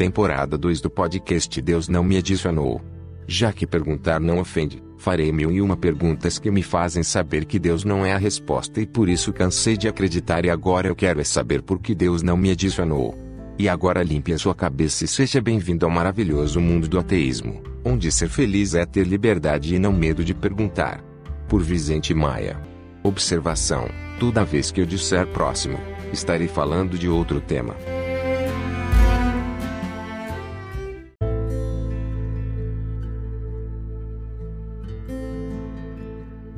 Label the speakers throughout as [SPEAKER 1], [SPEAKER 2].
[SPEAKER 1] temporada 2 do podcast Deus não me adicionou. Já que perguntar não ofende, farei mil e uma perguntas que me fazem saber que Deus não é a resposta e por isso cansei de acreditar e agora eu quero é saber por que Deus não me adicionou. E agora limpe a sua cabeça e seja bem-vindo ao maravilhoso mundo do ateísmo, onde ser feliz é ter liberdade e não medo de perguntar. Por Vicente Maia. Observação: toda vez que eu disser próximo, estarei falando de outro tema.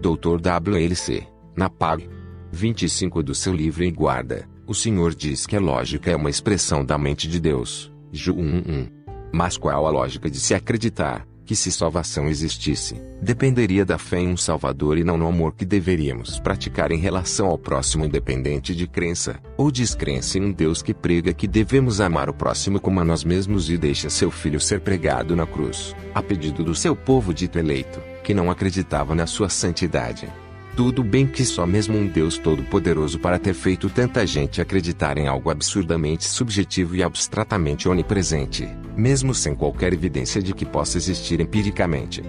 [SPEAKER 1] Dr. WLC, na PAG 25 do seu livro em guarda, o Senhor diz que a lógica é uma expressão da mente de Deus. Ju 1:1. Mas qual a lógica de se acreditar que se salvação existisse, dependeria da fé em um Salvador e não no amor que deveríamos praticar em relação ao próximo independente de crença ou descrença em um Deus que prega que devemos amar o próximo como a nós mesmos e deixa seu filho ser pregado na cruz, a pedido do seu povo dito eleito, que não acreditava na sua santidade. Tudo bem que só mesmo um Deus todo-poderoso para ter feito tanta gente acreditar em algo absurdamente subjetivo e abstratamente onipresente, mesmo sem qualquer evidência de que possa existir empiricamente.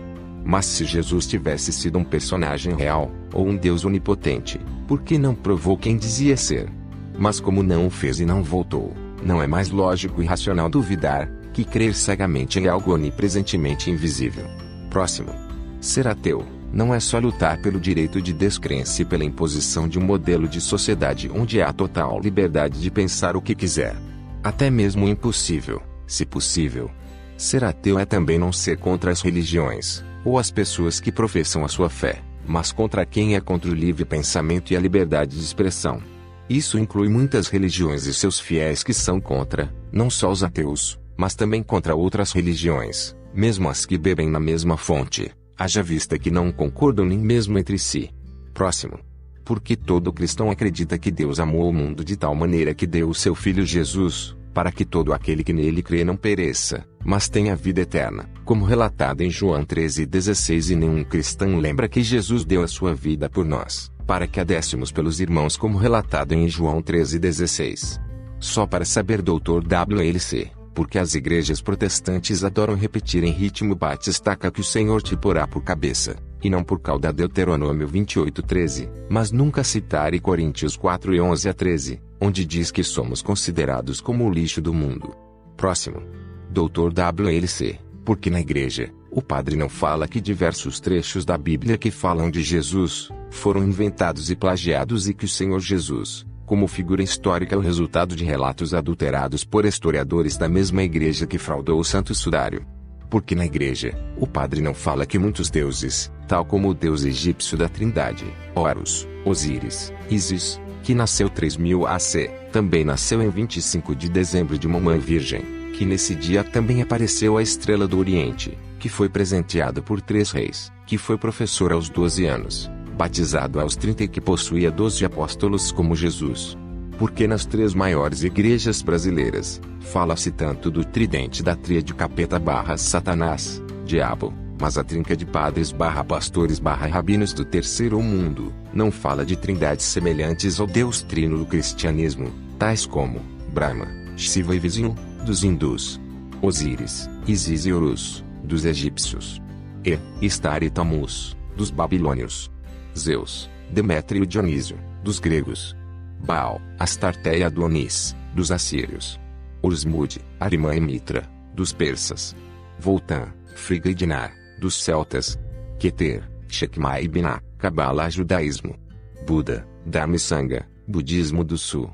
[SPEAKER 1] Mas se Jesus tivesse sido um personagem real, ou um Deus onipotente, por que não provou quem dizia ser? Mas como não o fez e não voltou, não é mais lógico e racional duvidar que crer cegamente em algo onipresentemente invisível. Próximo. Ser ateu não é só lutar pelo direito de descrença e pela imposição de um modelo de sociedade onde há total liberdade de pensar o que quiser. Até mesmo o impossível, se possível. Ser ateu é também não ser contra as religiões, ou as pessoas que professam a sua fé, mas contra quem é contra o livre pensamento e a liberdade de expressão. Isso inclui muitas religiões e seus fiéis que são contra, não só os ateus, mas também contra outras religiões, mesmo as que bebem na mesma fonte haja vista que não concordam nem mesmo entre si. Próximo. Porque todo cristão acredita que Deus amou o mundo de tal maneira que deu o seu Filho Jesus, para que todo aquele que nele crê não pereça, mas tenha vida eterna, como relatado em João 13,16 e nenhum cristão lembra que Jesus deu a sua vida por nós, para que a dessemos pelos irmãos como relatado em João 13,16. Só para saber Dr. WLC porque as igrejas protestantes adoram repetir em ritmo batistaca que o Senhor te porá por cabeça, e não por cauda Deuteronômio 28:13, mas nunca citar e Coríntios 4 e 11 a 13, onde diz que somos considerados como o lixo do mundo. Próximo. Dr. WLC, porque na igreja, o padre não fala que diversos trechos da Bíblia que falam de Jesus, foram inventados e plagiados e que o Senhor Jesus, como figura histórica o resultado de relatos adulterados por historiadores da mesma igreja que fraudou o Santo Sudário. Porque na igreja, o padre não fala que muitos deuses, tal como o deus egípcio da Trindade, Horus, Osíris, Isis, que nasceu 3000 AC, também nasceu em 25 de dezembro de uma mãe virgem, que nesse dia também apareceu a estrela do Oriente, que foi presenteada por três reis, que foi professor aos 12 anos, batizado aos 30 e que possuía 12 apóstolos como Jesus. Porque nas três maiores igrejas brasileiras, fala-se tanto do tridente da tríade capeta barra satanás, diabo, mas a trinca de padres barra pastores barra rabinos do terceiro mundo, não fala de trindades semelhantes ao Deus trino do cristianismo, tais como, Brahma, Shiva e Vishnu, dos hindus, Osíris, Isis e Horus, dos egípcios, e, Istar e Tammuz, dos babilônios. Zeus, Demétrio e Dionísio, dos gregos. Baal, Astarte e Adonis, dos assírios. Ursmud, Arimã e Mitra, dos persas. Voltan, Friga e Dinar, dos celtas. Keter, Shekma e Binah, Kabbalah judaísmo. Buda, Dharma e Sangha, budismo do sul.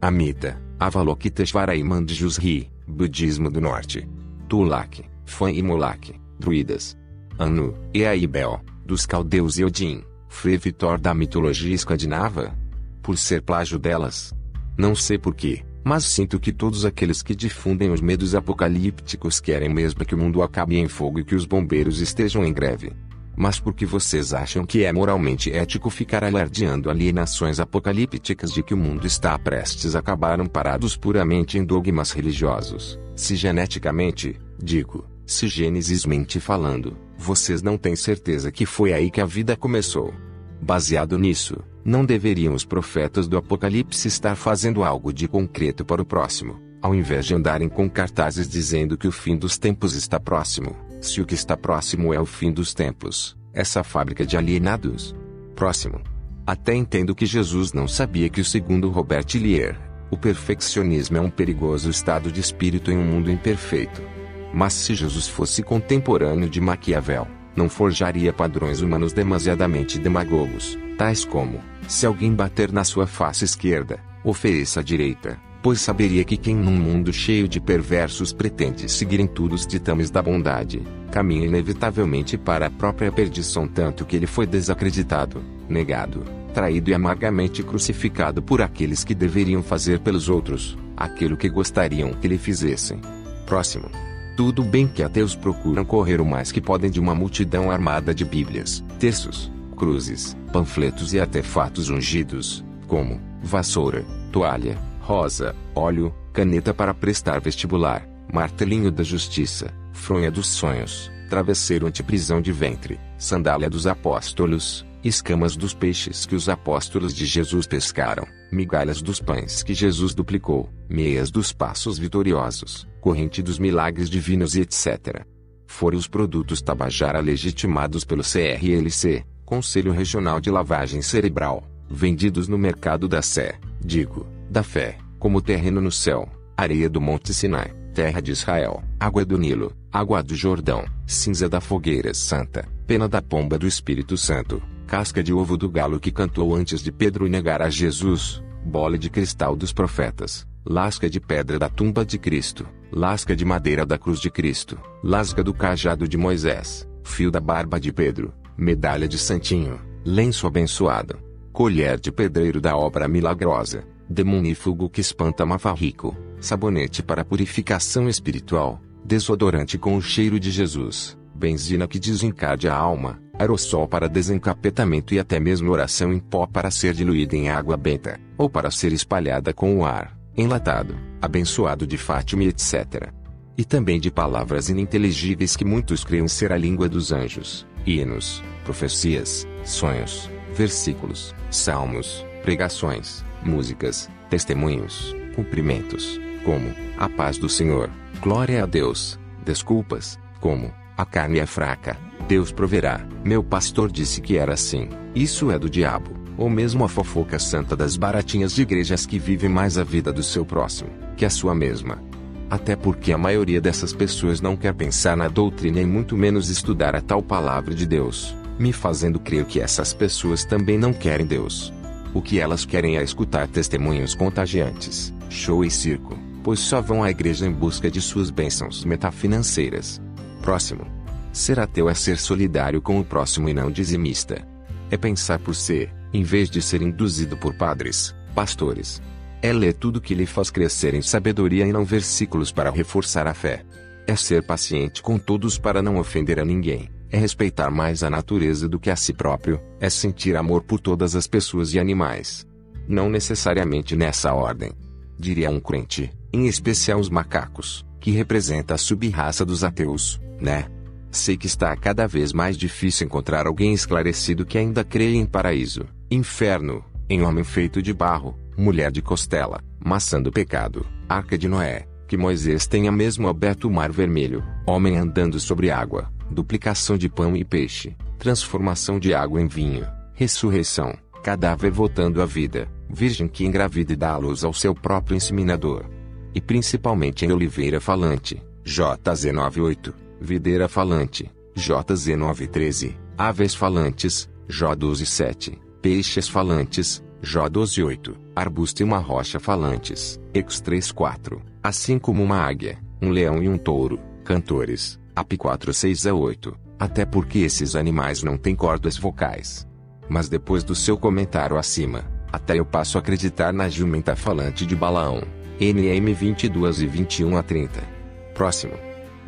[SPEAKER 1] Amita, Avalokiteshvara e Manjusri, budismo do norte. Tulak, Fan e Molak, druidas. Anu, e Aibel, dos caldeus e Odin. Frei Vitor da mitologia escandinava? Por ser plágio delas? Não sei porquê, mas sinto que todos aqueles que difundem os medos apocalípticos querem mesmo que o mundo acabe em fogo e que os bombeiros estejam em greve. Mas por que vocês acham que é moralmente ético ficar alardeando alienações apocalípticas de que o mundo está prestes a acabar parados puramente em dogmas religiosos, se geneticamente, digo, se genesismente falando, vocês não têm certeza que foi aí que a vida começou. Baseado nisso, não deveriam os profetas do Apocalipse estar fazendo algo de concreto para o próximo, Ao invés de andarem com cartazes dizendo que o fim dos tempos está próximo, se o que está próximo é o fim dos tempos, essa fábrica de alienados. Próximo. Até entendo que Jesus não sabia que o segundo Robert Lier, o perfeccionismo é um perigoso estado de espírito em um mundo imperfeito. Mas se Jesus fosse contemporâneo de Maquiavel, não forjaria padrões humanos demasiadamente demagogos, tais como: se alguém bater na sua face esquerda, ofereça a direita, pois saberia que quem num mundo cheio de perversos pretende seguir em tudo os ditames da bondade, caminha inevitavelmente para a própria perdição tanto que ele foi desacreditado, negado, traído e amargamente crucificado por aqueles que deveriam fazer pelos outros, aquilo que gostariam que lhe fizessem. Próximo. Tudo bem que ateus procuram correr o mais que podem de uma multidão armada de bíblias, terços, cruzes, panfletos e artefatos ungidos, como vassoura, toalha, rosa, óleo, caneta para prestar vestibular, martelinho da justiça, fronha dos sonhos, travesseiro antiprisão de ventre, sandália dos apóstolos, escamas dos peixes que os apóstolos de Jesus pescaram, migalhas dos pães que Jesus duplicou, meias dos passos vitoriosos, corrente dos milagres divinos e etc. Foram os produtos Tabajara legitimados pelo CRLC, Conselho Regional de Lavagem Cerebral, vendidos no mercado da Sé, digo, da fé, como terreno no céu, areia do Monte Sinai, terra de Israel, água do Nilo, água do Jordão, cinza da fogueira santa, pena da pomba do Espírito Santo, casca de ovo do galo que cantou antes de Pedro negar a Jesus, bola de cristal dos profetas, lasca de pedra da tumba de Cristo, lasca de madeira da cruz de Cristo, lasca do cajado de Moisés, fio da barba de Pedro, medalha de santinho, lenço abençoado, colher de pedreiro da obra milagrosa, demonífugo que espanta mafarrico, sabonete para purificação espiritual, desodorante com o cheiro de Jesus, benzina que desencade a alma, aerossol para desencapetamento e até mesmo oração em pó para ser diluída em água benta, ou para ser espalhada com o ar, enlatado, abençoado de Fátima etc. E também de palavras ininteligíveis que muitos creem ser a língua dos anjos, hinos, profecias, sonhos, versículos, salmos, pregações, músicas, testemunhos, cumprimentos, como a paz do Senhor, glória a Deus, desculpas, como a carne é fraca, Deus proverá. Meu pastor disse que era assim. Isso é do diabo, ou mesmo a fofoca santa das baratinhas de igrejas que vivem mais a vida do seu próximo que a sua mesma. Até porque a maioria dessas pessoas não quer pensar na doutrina e muito menos estudar a tal palavra de Deus, me fazendo crer que essas pessoas também não querem Deus. O que elas querem é escutar testemunhos contagiantes, show e circo, pois só vão à igreja em busca de suas bênçãos metafinanceiras. Próximo. Ser ateu é ser solidário com o próximo e não dizimista. É pensar por ser, em vez de ser induzido por padres, pastores. É ler tudo que lhe faz crescer em sabedoria e não versículos para reforçar a fé. É ser paciente com todos para não ofender a ninguém é respeitar mais a natureza do que a si próprio, é sentir amor por todas as pessoas e animais. Não necessariamente nessa ordem. Diria um crente, em especial os macacos, que representa a sub-raça dos ateus, né? Sei que está cada vez mais difícil encontrar alguém esclarecido que ainda creia em paraíso, inferno, em homem feito de barro, mulher de costela, maçã do pecado, arca de Noé, que Moisés tenha mesmo aberto o mar vermelho, homem andando sobre água, duplicação de pão e peixe, transformação de água em vinho, ressurreição, cadáver voltando à vida, virgem que engravida e dá a luz ao seu próprio inseminador. E principalmente em oliveira falante, JZ98, videira falante, JZ913, aves falantes, J127, peixes falantes, J128, arbusto e uma rocha falantes, X34, assim como uma águia, um leão e um touro, cantores, AP 46 a 8, até porque esses animais não têm cordas vocais. Mas depois do seu comentário acima, até eu passo a acreditar na jumenta falante de Balaão. NM 22 e 21 a 30. Próximo.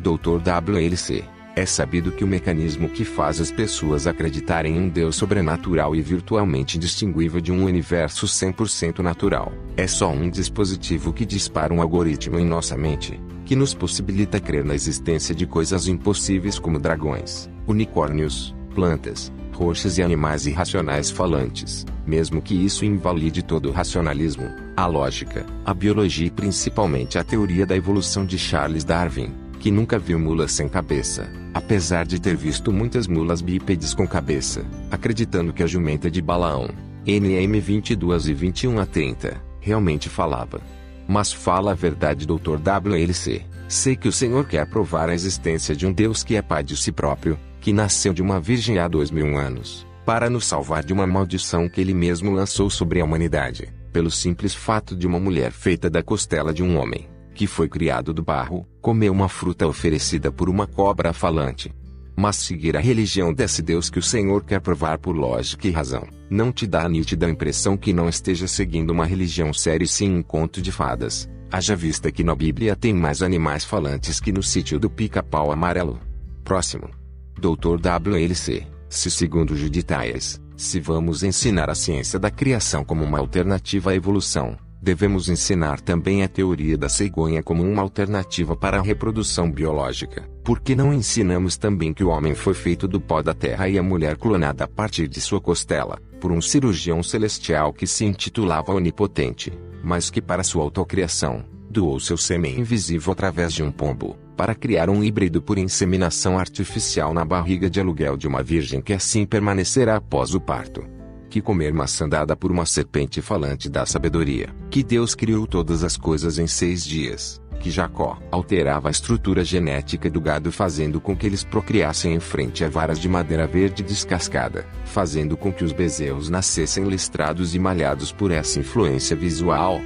[SPEAKER 1] Dr. WLC. É sabido que o mecanismo que faz as pessoas acreditarem em um Deus sobrenatural e virtualmente indistinguível de um universo 100% natural é só um dispositivo que dispara um algoritmo em nossa mente, que nos possibilita crer na existência de coisas impossíveis como dragões, unicórnios, plantas, roxas e animais irracionais falantes, mesmo que isso invalide todo o racionalismo, a lógica, a biologia e principalmente a teoria da evolução de Charles Darwin, que nunca viu mulas sem cabeça, apesar de ter visto muitas mulas bípedes com cabeça, acreditando que a jumenta de Balaão, NM 22 e 21 a 30, realmente falava. Mas fala a verdade, Dr. WLC. Sei que o Senhor quer provar a existência de um Deus que é Pai de si próprio, que nasceu de uma virgem há dois mil anos, para nos salvar de uma maldição que ele mesmo lançou sobre a humanidade, pelo simples fato de uma mulher feita da costela de um homem, que foi criado do barro, comer uma fruta oferecida por uma cobra falante. Mas seguir a religião desse Deus que o Senhor quer provar por lógica e razão, não te dá a nítida impressão que não esteja seguindo uma religião séria e sim um conto de fadas, haja vista que na Bíblia tem mais animais falantes que no sítio do pica-pau amarelo. Próximo. Dr. WLC, se segundo Juditaias, se vamos ensinar a ciência da criação como uma alternativa à evolução, devemos ensinar também a teoria da cegonha como uma alternativa para a reprodução biológica. Por que não ensinamos também que o homem foi feito do pó da terra e a mulher clonada a partir de sua costela, por um cirurgião celestial que se intitulava Onipotente, mas que para sua autocriação, doou seu sêmen invisível através de um pombo, para criar um híbrido por inseminação artificial na barriga de aluguel de uma virgem que assim permanecerá após o parto. Que comer maçã dada por uma serpente falante da sabedoria. Que Deus criou todas as coisas em seis dias. Que Jacó alterava a estrutura genética do gado fazendo com que eles procriassem em frente a varas de madeira verde descascada, fazendo com que os bezerros nascessem listrados e malhados por essa influência visual.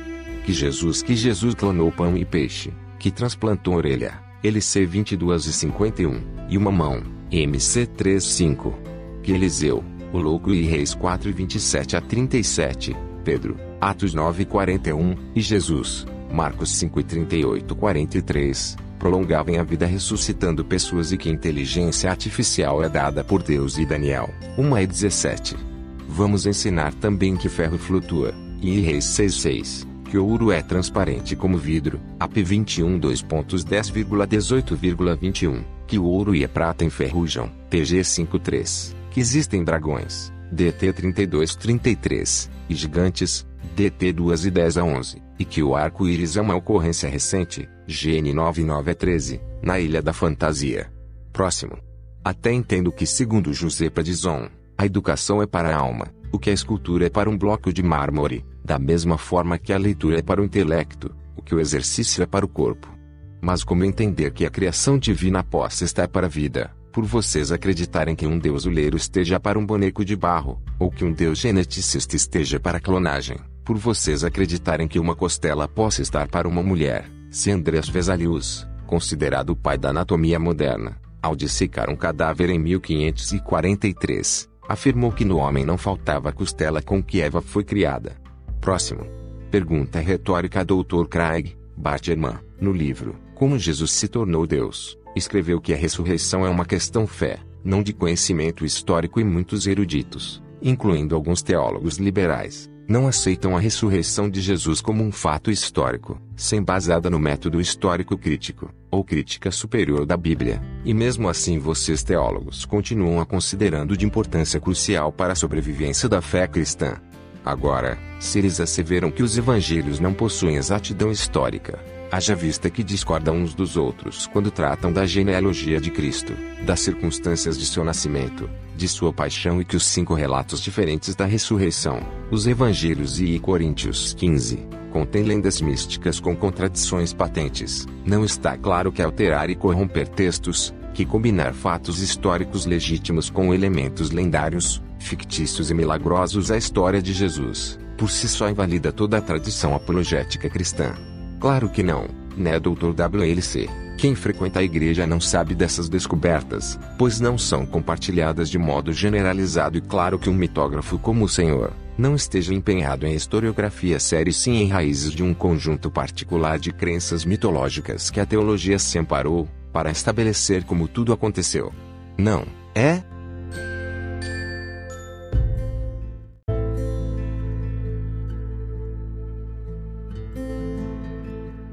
[SPEAKER 1] Que Jesus que Jesus clonou pão e peixe, que transplantou orelha, LC 22 e 51, e uma mão, MC 35. Que Eliseu, o louco e Reis 4 e 27 a 37, Pedro, Atos 9 e 41, e Jesus, Marcos 5 e 38 43, prolongavam a vida ressuscitando pessoas e que inteligência artificial é dada por Deus e Daniel, 1 e 17. Vamos ensinar também que ferro flutua, e Reis 6 que ouro é transparente como vidro, AP 21 2.10,18,21, que o ouro e a prata enferrujam, TG 53, que existem dragões, DT 3233, e gigantes, DT 2 e 10 a 11, e que o arco-íris é uma ocorrência recente, GN 99 a 13, na Ilha da Fantasia. Próximo. Até entendo que segundo José Padizon, a educação é para a alma, o que a escultura é para um bloco de mármore, da mesma forma que a leitura é para o intelecto, o que o exercício é para o corpo. Mas como entender que a criação divina possa estar para a vida, por vocês acreditarem que um deus uleiro esteja para um boneco de barro, ou que um deus geneticista esteja para a clonagem, por vocês acreditarem que uma costela possa estar para uma mulher, se Andrés Vesalius, considerado o pai da anatomia moderna, ao dissecar um cadáver em 1543, afirmou que no homem não faltava costela com que Eva foi criada. Próximo. Pergunta retórica Dr. Craig Barterman, no livro Como Jesus se tornou Deus, escreveu que a ressurreição é uma questão fé, não de conhecimento histórico e muitos eruditos, incluindo alguns teólogos liberais, não aceitam a ressurreição de Jesus como um fato histórico, sem basada no método histórico crítico, ou crítica superior da Bíblia, e mesmo assim vocês teólogos continuam a considerando de importância crucial para a sobrevivência da fé cristã. Agora, se eles asseveram que os evangelhos não possuem exatidão histórica, haja vista que discordam uns dos outros quando tratam da genealogia de Cristo, das circunstâncias de seu nascimento, de sua paixão e que os cinco relatos diferentes da ressurreição, os evangelhos e Coríntios 15, contêm lendas místicas com contradições patentes, não está claro que alterar e corromper textos, que combinar fatos históricos legítimos com elementos lendários, fictícios e milagrosos à história de Jesus, por si só invalida toda a tradição apologética cristã. Claro que não, né, Dr. WLC? Quem frequenta a igreja não sabe dessas descobertas, pois não são compartilhadas de modo generalizado e claro que um mitógrafo como o Senhor não esteja empenhado em historiografia séria e sim em raízes de um conjunto particular de crenças mitológicas que a teologia se amparou para estabelecer como tudo aconteceu. Não, é?